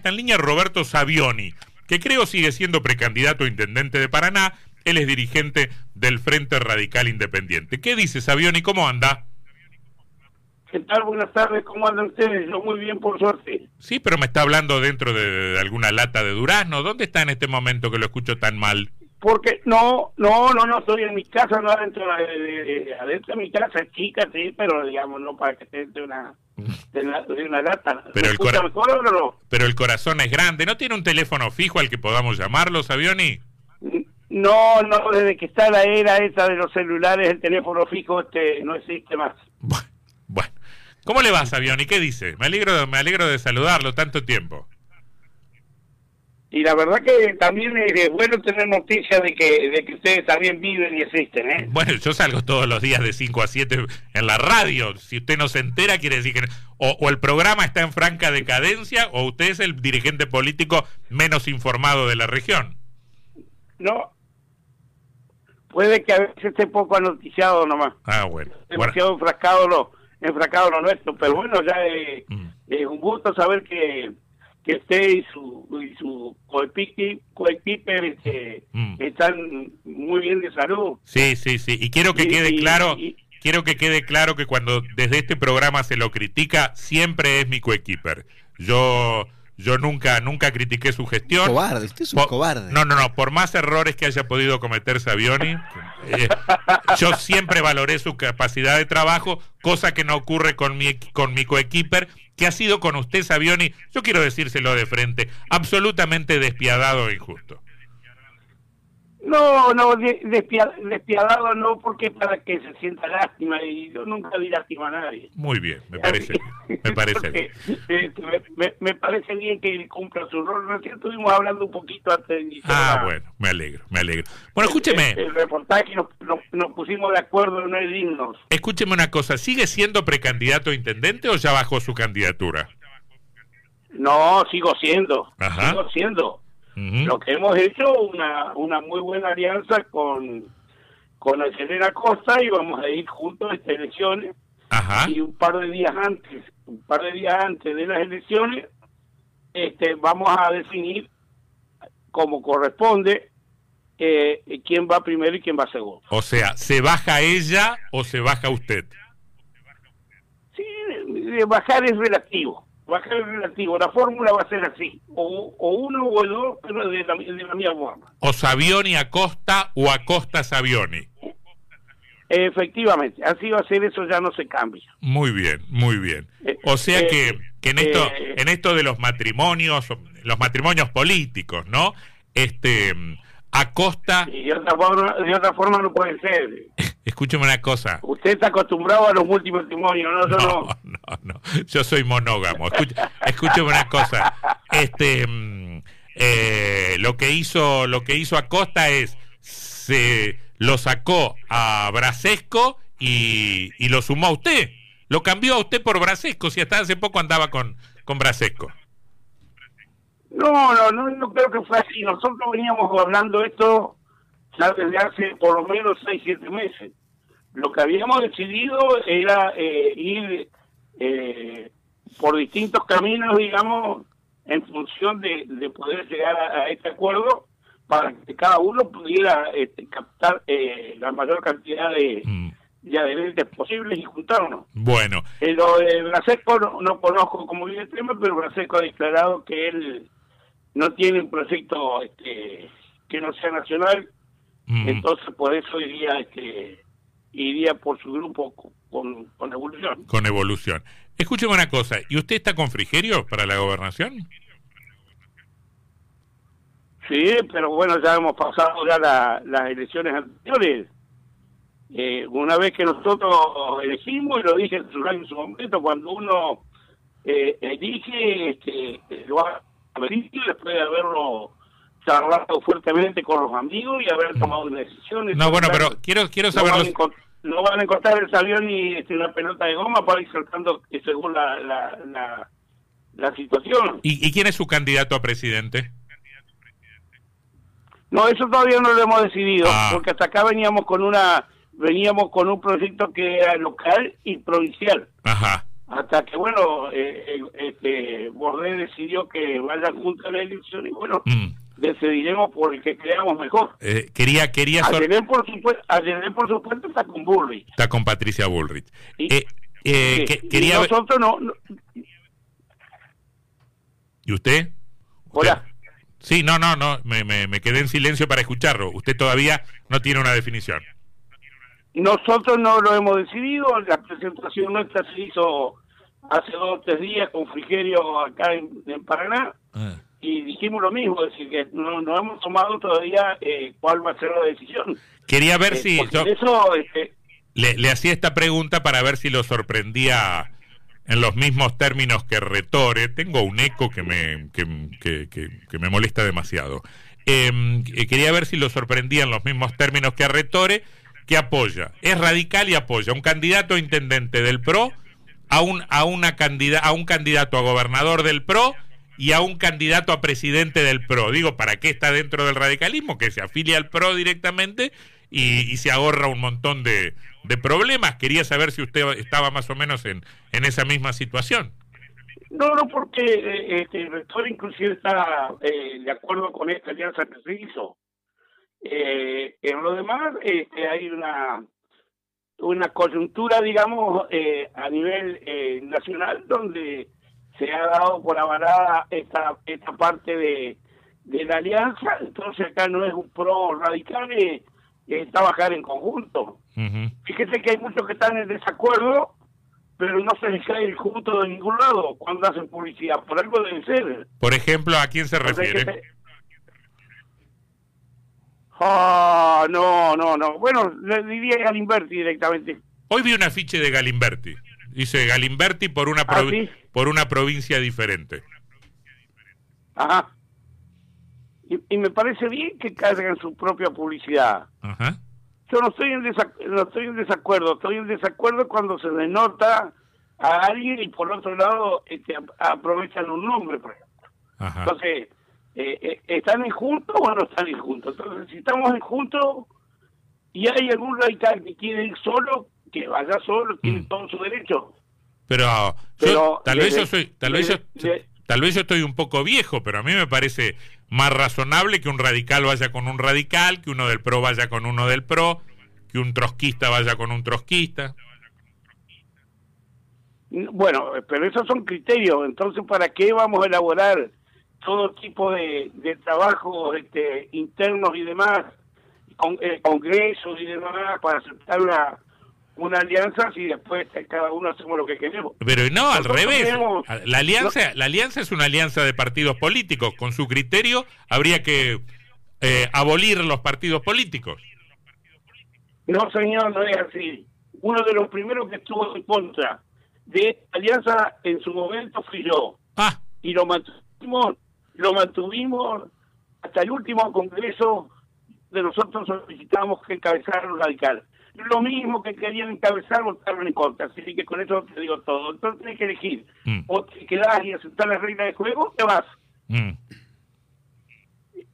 Está en línea Roberto Savioni, que creo sigue siendo precandidato a intendente de Paraná. Él es dirigente del Frente Radical Independiente. ¿Qué dice Savioni? ¿Cómo anda? ¿Qué tal? Buenas tardes, ¿cómo andan ustedes? Yo muy bien, por suerte. Sí, pero me está hablando dentro de, de alguna lata de durazno. ¿Dónde está en este momento que lo escucho tan mal? Porque no, no, no, no estoy en mi casa, no adentro de, de- de- adentro de mi casa, chica, sí, pero digamos, no para que esté de una, de una, de una lata. Pero ¿Me el cora- o no? Pero el corazón es grande. ¿No tiene un teléfono fijo al que podamos llamarlo, Savioni? No, no, desde que está la era esa de los celulares, el teléfono fijo este no existe más. Bueno, bueno. ¿Cómo le va, Savioni? ¿Qué dice? Me alegro, me alegro de saludarlo tanto tiempo. Y la verdad que también es bueno tener noticias de que, de que ustedes también viven y existen, ¿eh? Bueno, yo salgo todos los días de 5 a 7 en la radio. Si usted no se entera, quiere decir que o, o el programa está en franca decadencia o usted es el dirigente político menos informado de la región. No. Puede que a veces esté poco anoticiado nomás. Ah, bueno. Bueno, demasiado enfrascado lo, enfrascado lo nuestro, pero bueno, ya eh, Mm. es un gusto saber que, que usted y su, y su coequiper este, Mm. están muy bien de salud. Sí, sí, sí. Y quiero que Y- quede y- claro, y- quiero que quede claro que cuando desde este programa se lo critica, siempre es mi coequiper. Yo, yo nunca, nunca critiqué su gestión. Cobarde, usted es un Po- cobarde. No, no, no. Por más errores que haya podido cometer Savioni, eh, yo siempre valoré su capacidad de trabajo, cosa que no ocurre con mi, equi- con mi coequiper, que ha sido con usted, Savioni, yo quiero decírselo de frente, absolutamente despiadado e injusto. No, no, de- despia- despiadado no, porque para que se sienta lástima, y yo nunca di lástima a nadie. Muy bien, me parece bien. Me parece bien. Este, me, me- me parece bien que cumpla su rol. Recién estuvimos hablando un poquito antes de iniciar Ah, la- bueno, me alegro, me alegro. Bueno, escúcheme, El, el reportaje nos, nos, nos pusimos de acuerdo en no es dignos. escúcheme una cosa, ¿sigue siendo precandidato a intendente o ya bajó su candidatura? No, sigo siendo. Ajá. Sigo siendo. Lo que hemos hecho una una muy buena alianza con con el Selena Costa y vamos a ir juntos a estas elecciones Ajá. y un par de días antes, un par de días antes de las elecciones, este vamos a definir como corresponde eh, quién va primero y quién va segundo. O sea, ¿se baja ella o se baja usted? Sí, bajar es relativo. Bajar es relativo. La fórmula va a ser así. O, o uno o el dos, pero de la, de la misma forma. o Savioni Acosta o Acosta Savioni. Efectivamente, así va a ser, eso ya no se cambia. Muy bien, muy bien. O sea eh, que, que en esto, eh, en esto de los matrimonios, los matrimonios políticos, ¿no? Este Acosta, Y de otra forma, de otra forma no puede ser. escúcheme una cosa. Usted está acostumbrado a los multimatrimonios, ¿no? Yo No, no. no, no. Yo soy monógamo. Escucha- escúcheme una cosa. Este, mm, eh, lo que hizo, lo que hizo Acosta es se lo sacó a Brasesco y, y lo sumó a usted. Lo cambió a usted por Brasesco. Si hasta hace poco andaba con, con Brasesco. No, no, no, no creo que fue así. Nosotros veníamos hablando esto ya desde hace por lo menos seis, siete meses. Lo que habíamos decidido era eh, ir eh, por distintos caminos, digamos, en función de, de poder llegar a, a este acuerdo para que cada uno pudiera este, captar eh, la mayor cantidad de, Mm, de adherentes posibles y juntarnos. Bueno, Eh, lo de Brasesco no, no conozco como bien el tema, pero Brasesco ha declarado que él no tiene un proyecto este, que no sea nacional, mm, entonces por eso iría este iría por su grupo co- con, con evolución. con evolución. Escúcheme una cosa. ¿Y usted está con Frigerio para la gobernación? Sí, pero bueno, ya hemos pasado ya la- las elecciones anteriores. Eh, una vez que nosotros elegimos, y lo dije en su, en su momento, cuando uno eh, elige, este, lo ha después de haberlo charlado fuertemente con los amigos y haber tomado una decisión. No, bueno, pero quiero, quiero no saber van, a los- no van a encontrar el avión y este, una pelota de goma para ir saltando eh, según la, la, la, la situación. ¿Y, ¿Y quién es su candidato a presidente? No, eso todavía no lo hemos decidido, Ah. porque hasta acá veníamos con una veníamos con un proyecto que era local y provincial. Ajá. hasta que, bueno, eh, este, Bordet decidió que vayan juntos a la elección y, bueno, mm. Decidiremos por el que creamos mejor. Eh, quería, quería... por supuesto, por supuesto, está con Bullrich. Está con Patricia Bullrich. Y, eh, quería... nosotros no, ¿Y usted? Hola. Sí, no, no, no, me, me, me quedé en silencio para escucharlo. Usted todavía no tiene una definición. Nosotros no lo hemos decidido, la presentación nuestra se hizo hace dos o tres días con Frigerio acá en, Paraná ah. Y dijimos lo mismo, es decir, que no, no hemos tomado todavía eh, cuál va a ser la decisión. Quería ver eh, si... eso, este, le, le hacía esta pregunta para ver si lo sorprendía en los mismos términos que retore. Tengo un eco que me, que, que, me molesta demasiado. Em, eh, quería ver si lo sorprendía en los mismos términos que a retore que apoya, es radical y apoya un candidato a intendente del PRO, a un, a, una a un candidato a gobernador del PRO y a un candidato a presidente del PRO. Digo, ¿para qué está dentro del radicalismo? Que se afilia al PRO directamente y, se ahorra un montón de, de, problemas. Quería saber si usted estaba más o menos en, en esa misma situación. No, no, porque eh, este, el rector inclusive está eh, de acuerdo con esta alianza que se hizo. Eh, en lo demás, este, hay una una coyuntura, digamos, eh, a nivel eh, nacional donde se ha dado por avalada esta esta parte de, de la alianza, entonces acá no es un pro radical, es, trabajar en conjunto. Fíjese que hay muchos que están en desacuerdo, pero no se les cae el junto de ningún lado cuando hacen publicidad, por algo debe ser. Por ejemplo, ¿a quién se refiere? Ah, no, no, no. Bueno, le diría Galimberti directamente. Hoy vi un afiche de Galimberti. Dice Galimberti por una, ¿Ah, por una provincia diferente. Ajá. Y, me parece bien que carguen su propia publicidad. Ajá. Yo no estoy, en no estoy en desacuerdo. Estoy en desacuerdo cuando se denota a alguien y por otro lado este, aprovechan un nombre, por ejemplo. Ajá. Entonces eh, eh, ¿están en juntos o no están en juntos? Entonces, si estamos en juntos y hay algún radical que quiere ir solo, que vaya solo, tiene mm. todo su derecho. Pero, tal vez yo soy, tal vez tal vez yo estoy un poco viejo, pero a mí me parece más razonable que un radical vaya con un radical, que uno del PRO vaya con uno del PRO, que un trotskista vaya con un trotskista. Bueno, pero esos son criterios, entonces ¿para qué vamos a elaborar todo tipo de, de trabajos este, internos y demás, con, eh, congresos y demás, para aceptar una, una alianza si después cada uno hacemos lo que queremos. Pero no, al revés. la alianza, la alianza es una alianza de partidos políticos. Con su criterio habría que eh, abolir los partidos políticos. No, señor, no es así. Uno de los primeros que estuvo en contra de esta alianza en su momento fui yo. Ah. Y lo mantuvimos lo mantuvimos hasta el último congreso de nosotros solicitamos que encabezara un radical. Lo mismo que querían encabezar, votaron en contra. Así que con eso te digo todo. Entonces tienes que elegir. Mm. O te quedas y aceptar las reglas de juego, o te vas. Mm.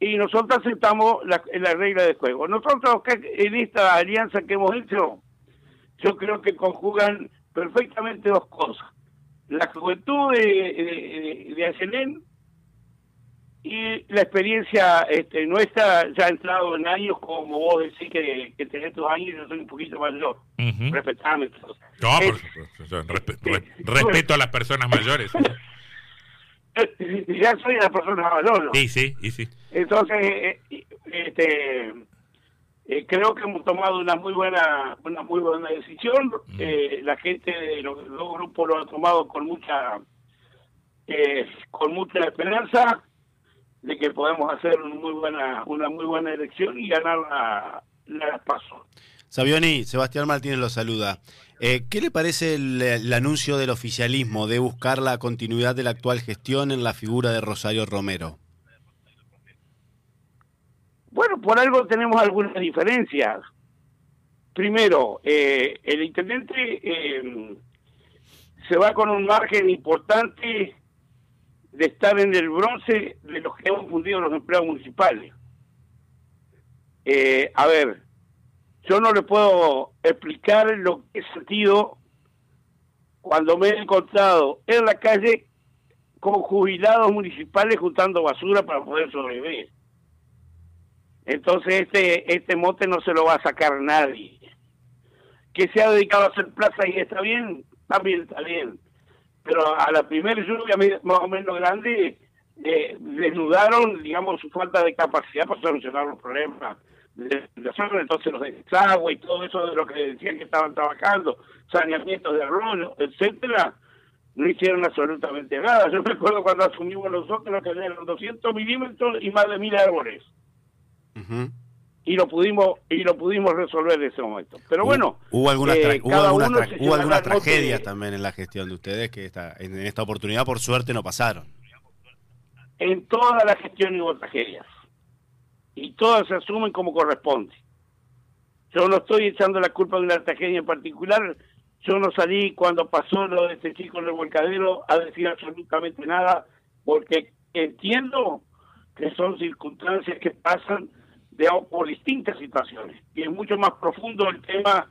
Y nosotros aceptamos la, la regla de juego. Nosotros en esta alianza que hemos hecho, yo creo que conjugan perfectamente dos cosas. La juventud de, de, de, y la experiencia este, nuestra ya ha entrado en años, como vos decís que, que tenés tus años, yo soy un poquito mayor. Uh Respetame. No, por supuesto. respeto a las personas mayores. ya soy una persona mayor, ¿no? Sí, sí, y sí. Entonces, eh, este, eh, creo que hemos tomado una muy buena una muy buena decisión. Eh, la gente de los dos grupos lo ha tomado con mucha con mucha esperanza de que podemos hacer una muy buena, una muy buena elección y ganar la, la paso. Sabioni, Sebastián Martínez lo saluda. Eh, ¿Qué le parece el, anuncio del oficialismo de buscar la continuidad de la actual gestión en la figura de Rosario Romero? Bueno, por algo tenemos algunas diferencias. Primero, eh, el intendente eh, se va con un margen importante de estar en el bronce de los que hemos fundido los empleados municipales. Eh, a ver, yo no le puedo explicar lo que he sentido cuando me he encontrado en la calle con jubilados municipales juntando basura para poder sobrevivir. Entonces este, este mote no se lo va a sacar nadie. Que se ha dedicado a hacer plaza y está bien, también está bien. Pero a la primera lluvia más o menos grande, eh, desnudaron, digamos, su falta de capacidad para solucionar los problemas de entonces los desagües y todo eso de lo que decían que estaban trabajando, saneamientos de arroyo, etcétera, no hicieron absolutamente nada. Yo recuerdo cuando asumimos nosotros que eran 200 milímetros y más de mil árboles. Y lo pudimos y lo pudimos resolver en ese momento. Pero bueno, hubo algunas, eh, hubo algunas, tragedias también en la gestión de ustedes que esta, en esta oportunidad por suerte no pasaron. En toda la gestión hubo tragedias y todas se asumen como corresponde. Yo no estoy echando la culpa de una tragedia en particular, yo no salí cuando pasó lo de este chico en el volcadero a decir absolutamente nada, porque entiendo que son circunstancias que pasan de, por distintas situaciones. Y es mucho más profundo el tema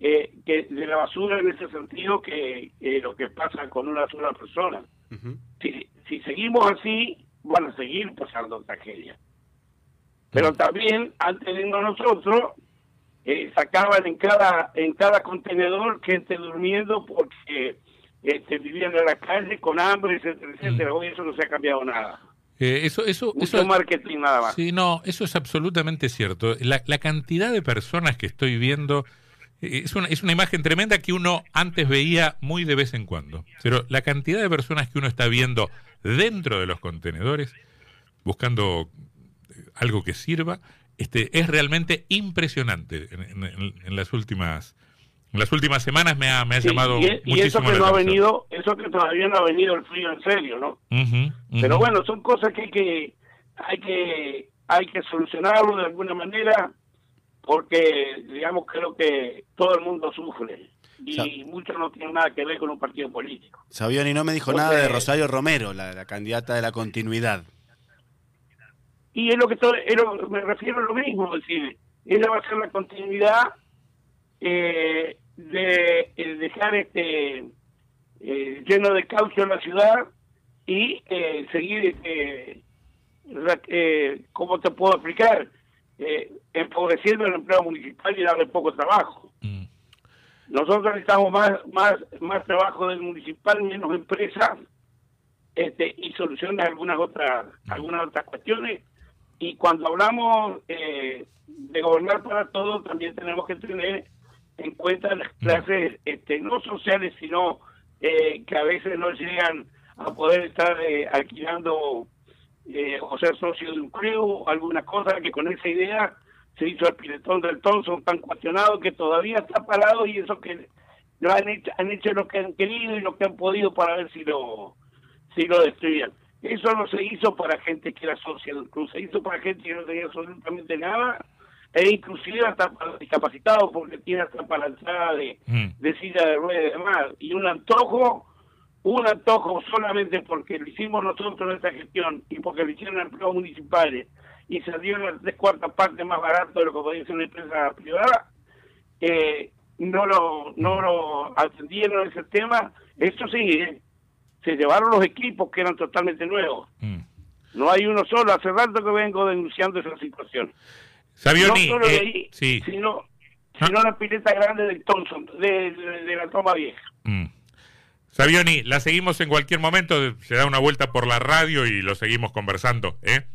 eh, que de la basura en ese sentido que lo que pasa con una sola persona. si, si seguimos así, van a seguir pasando tragedias. Pero también, antes de irnos nosotros, eh, sacaban en cada en cada contenedor gente durmiendo porque este, vivían en la calle con hambre, etcétera, etcétera. Hoy eso no se ha cambiado nada. Eh, eso, eso, eso, marketing nada más. Sí, no, eso es absolutamente cierto. La, la cantidad de personas que estoy viendo eh, es una, es una imagen tremenda que uno antes veía muy de vez en cuando. Pero la cantidad de personas que uno está viendo dentro de los contenedores, buscando algo que sirva, este, es realmente impresionante en, las últimas en las últimas semanas me ha, me ha llamado y, y eso que no ha venido eso que todavía no ha venido el frío en serio no pero bueno son cosas que hay que hay que hay que solucionarlo de alguna manera porque digamos creo que todo el mundo sufre y mucho no tiene nada que ver con un partido político. Sabioni no me dijo nada de Rosario Romero la, la candidata de la continuidad. Y es lo que todo, me refiero a lo mismo, es decir, ella va a ser la continuidad eh, de, dejar este eh, lleno de caucho la ciudad y eh, seguir, este, ¿cómo te puedo explicar? empobreciendo el empleo municipal y darle poco trabajo. Mm. Nosotros necesitamos más, más, más trabajo del municipal, menos empresas, este, y soluciones algunas otras, mm. algunas otras cuestiones y cuando hablamos eh, de gobernar para todos, también tenemos que tener en cuenta las clases, este, no sociales, sino eh, que a veces no llegan a poder estar eh, alquilando o ser socio de un club, alguna cosa que con esa idea se hizo el piletón del Thompson tan cuestionado que todavía está parado y eso que lo han hecho, han hecho lo que han querido y lo que han podido para ver si lo si lo destruían. Eso no se hizo para gente que era social cruz, se hizo para gente que no tenía absolutamente nada, e inclusive hasta para discapacitados, porque tiene hasta para la entrada de, mm. de silla de ruedas y demás. Y un antojo, un antojo solamente porque lo hicimos nosotros en esta gestión y porque lo hicieron empleados municipales y salió las tres cuartas partes más barato de lo que podía ser una empresa privada, eh, no lo no lo atendieron ese tema. Eso sí, eh, se llevaron los equipos que eran totalmente nuevos. Mm. No hay uno solo. Hace rato que vengo denunciando esa situación. Sabioni, no solo de eh, ahí, sí. sino, ah. sino la pileta grande del Thompson, de, la toma vieja. Mm. Sabioni, la seguimos en cualquier momento, se da una vuelta por la radio y lo seguimos conversando. ¿eh?